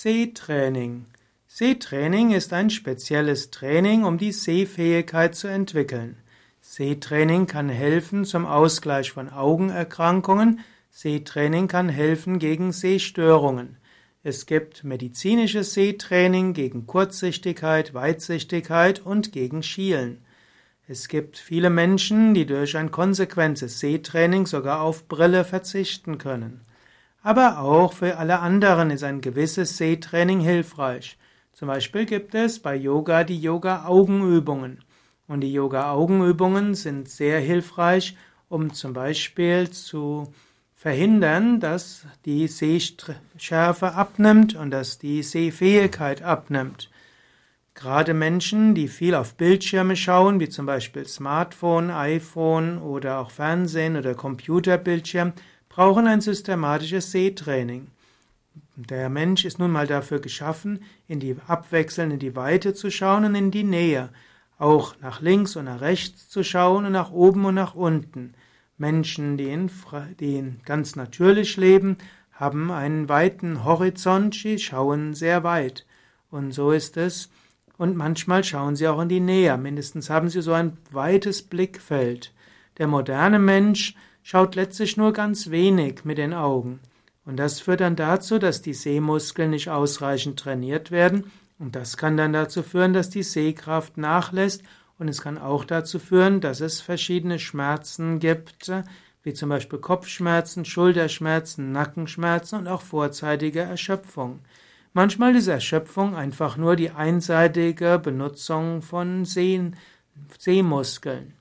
Sehtraining. Sehtraining ist ein spezielles Training, um die Sehfähigkeit zu entwickeln. Sehtraining kann helfen zum Ausgleich von Augenerkrankungen. Sehtraining kann helfen gegen Sehstörungen. Es gibt medizinisches Sehtraining gegen Kurzsichtigkeit, Weitsichtigkeit und gegen Schielen. Es gibt viele Menschen, die durch ein konsequentes Sehtraining sogar auf Brille verzichten können. Aber auch für alle anderen ist ein gewisses Sehtraining hilfreich. Zum Beispiel gibt es bei Yoga die Yoga-Augenübungen. Und die Yoga-Augenübungen sind sehr hilfreich, um zum Beispiel zu verhindern, dass die Sehschärfe abnimmt und dass die Sehfähigkeit abnimmt. Gerade Menschen, die viel auf Bildschirme schauen, wie zum Beispiel Smartphone, iPhone oder auch Fernsehen oder Computerbildschirm, brauchen ein systematisches Sehtraining. Der Mensch ist nun mal dafür geschaffen, in die abwechselnd in die Weite zu schauen und in die Nähe, auch nach links und nach rechts zu schauen und nach oben und nach unten. Menschen, die, in, die ganz natürlich leben, haben einen weiten Horizont, sie schauen sehr weit. Und so ist es und manchmal schauen sie auch in die Nähe, mindestens haben sie so ein weites Blickfeld. Der moderne Mensch schaut letztlich nur ganz wenig mit den Augen. Und das führt dann dazu, dass die Sehmuskeln nicht ausreichend trainiert werden. Und das kann dann dazu führen, dass die Sehkraft nachlässt. Und es kann auch dazu führen, dass es verschiedene Schmerzen gibt, wie zum Beispiel Kopfschmerzen, Schulterschmerzen, Nackenschmerzen und auch vorzeitige Erschöpfung. Manchmal ist Erschöpfung einfach nur die einseitige Benutzung von Seh Sehmuskeln.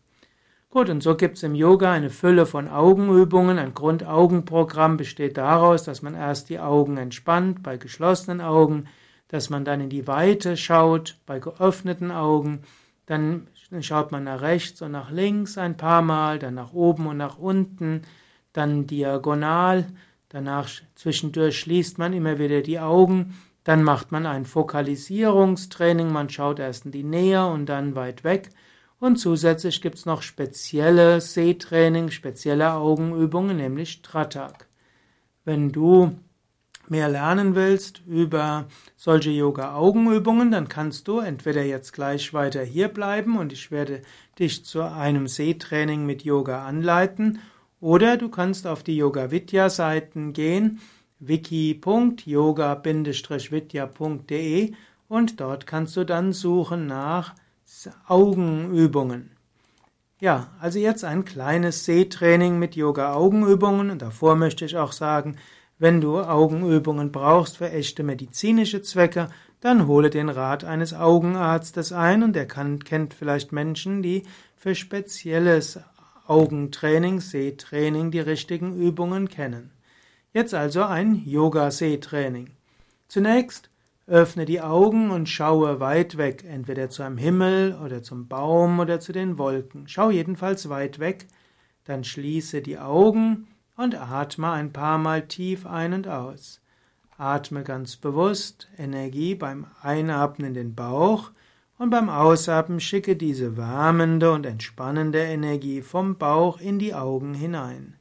Gut, und so gibt es im Yoga eine Fülle von Augenübungen. Ein Grundaugenprogramm besteht daraus, dass man erst die Augen entspannt bei geschlossenen Augen, dass man dann in die Weite schaut bei geöffneten Augen, dann schaut man nach rechts und nach links ein paar Mal, dann nach oben und nach unten, dann diagonal, Danach zwischendurch schließt man immer wieder die Augen, dann macht man ein Fokalisierungstraining, man schaut erst in die Nähe und dann weit weg. Und zusätzlich gibt es noch spezielle Sehtraining, spezielle Augenübungen, nämlich Tratak. Wenn du mehr lernen willst über solche Yoga-Augenübungen, dann kannst du entweder jetzt gleich weiter hier bleiben und ich werde dich zu einem Sehtraining mit Yoga anleiten oder du kannst auf die Yoga Vidya Seiten gehen, wiki.yoga-vidya.de und dort kannst du dann suchen nach Augenübungen. Ja, also jetzt ein kleines Sehtraining mit Yoga-Augenübungen und davor möchte ich auch sagen, wenn du Augenübungen brauchst für echte medizinische Zwecke, dann hole den Rat eines Augenarztes ein und der kann, kennt vielleicht Menschen, die für spezielles Augentraining, Sehtraining die richtigen Übungen kennen. Jetzt also ein Yoga-Sehtraining. Zunächst öffne die Augen und schaue weit weg, entweder zu einem Himmel oder zum Baum oder zu den Wolken. Schau jedenfalls weit weg, dann schließe die Augen und atme ein paar Mal tief ein und aus. Atme ganz bewusst Energie beim Einatmen in den Bauch und beim Ausatmen schicke diese wärmende und entspannende Energie vom Bauch in die Augen hinein.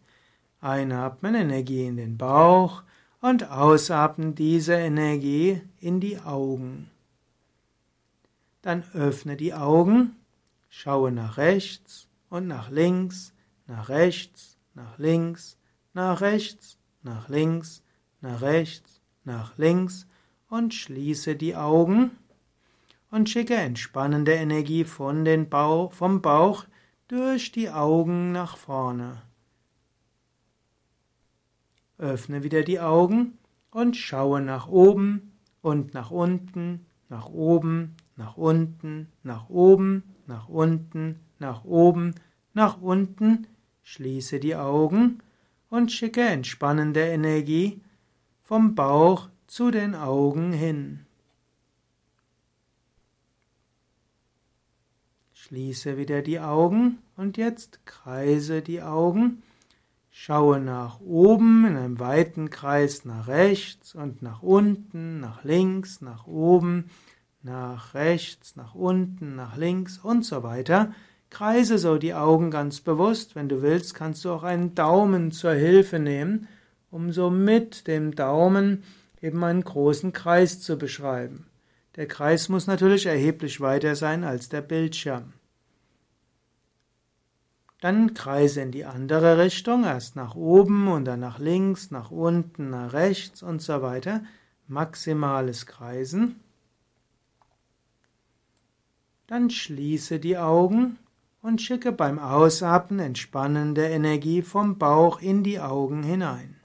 Einatmen Energie in den Bauch und ausatmen diese Energie in die Augen. Dann öffne die Augen, schaue nach rechts und nach links, nach rechts, nach links, nach rechts, nach links, nach rechts, nach links und schließe die Augen und schicke entspannende Energie von den Bauch, vom Bauch durch die Augen nach vorne. Öffne wieder die Augen und schaue nach oben und nach unten, nach oben, nach unten, nach oben, nach unten, nach oben, nach unten. Schließe die Augen und schicke entspannende Energie vom Bauch zu den Augen hin. Schließe wieder die Augen und jetzt kreise die Augen. Schaue nach oben in einem weiten Kreis nach rechts und nach unten, nach links, nach oben, nach rechts, nach unten, nach links und so weiter. Kreise so die Augen ganz bewusst. Wenn du willst, kannst du auch einen Daumen zur Hilfe nehmen, um so mit dem Daumen eben einen großen Kreis zu beschreiben. Der Kreis muss natürlich erheblich weiter sein als der Bildschirm. Dann kreise in die andere Richtung, erst nach oben und dann nach links, nach unten, nach rechts und so weiter. Maximales Kreisen. Dann schließe die Augen und schicke beim Ausatmen entspannende Energie vom Bauch in die Augen hinein.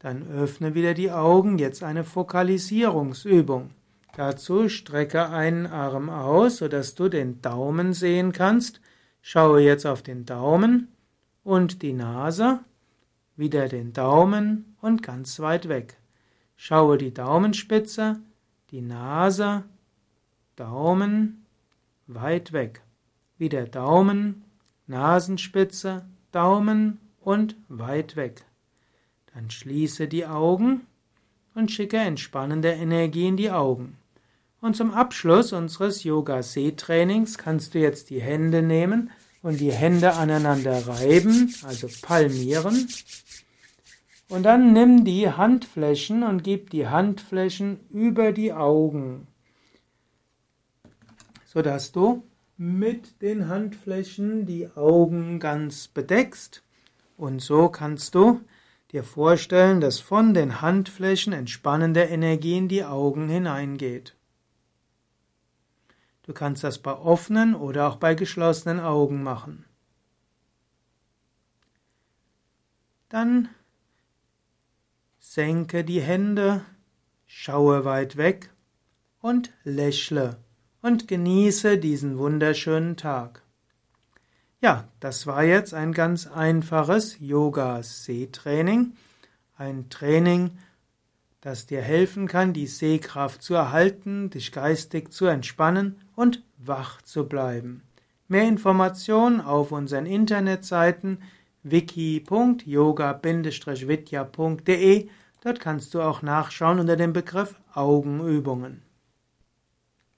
Dann öffne wieder die Augen, jetzt eine Fokalisierungsübung. Dazu strecke einen Arm aus, sodass du den Daumen sehen kannst. Schaue jetzt auf den Daumen und die Nase, wieder den Daumen und ganz weit weg. Schaue die Daumenspitze, die Nase, Daumen, weit weg. Wieder Daumen, Nasenspitze, Daumen und weit weg. Dann schließe die Augen und schicke entspannende Energie in die Augen. Und zum Abschluss unseres Yoga-See-Trainings kannst du jetzt die Hände nehmen und die Hände aneinander reiben, also palmieren. Und dann nimm die Handflächen und gib die Handflächen über die Augen, sodass du mit den Handflächen die Augen ganz bedeckst. Und so kannst du dir vorstellen, dass von den Handflächen entspannende Energie in die Augen hineingeht. Du kannst das bei offenen oder auch bei geschlossenen Augen machen. Dann senke die Hände, schaue weit weg und lächle und genieße diesen wunderschönen Tag. Ja, das war jetzt ein ganz einfaches Yoga-Sehtraining, ein Training, das dir helfen kann, die Sehkraft zu erhalten, dich geistig zu entspannen und wach zu bleiben. Mehr Informationen auf unseren Internetseiten wiki.yoga-vidya.de. Dort kannst du auch nachschauen unter dem Begriff Augenübungen.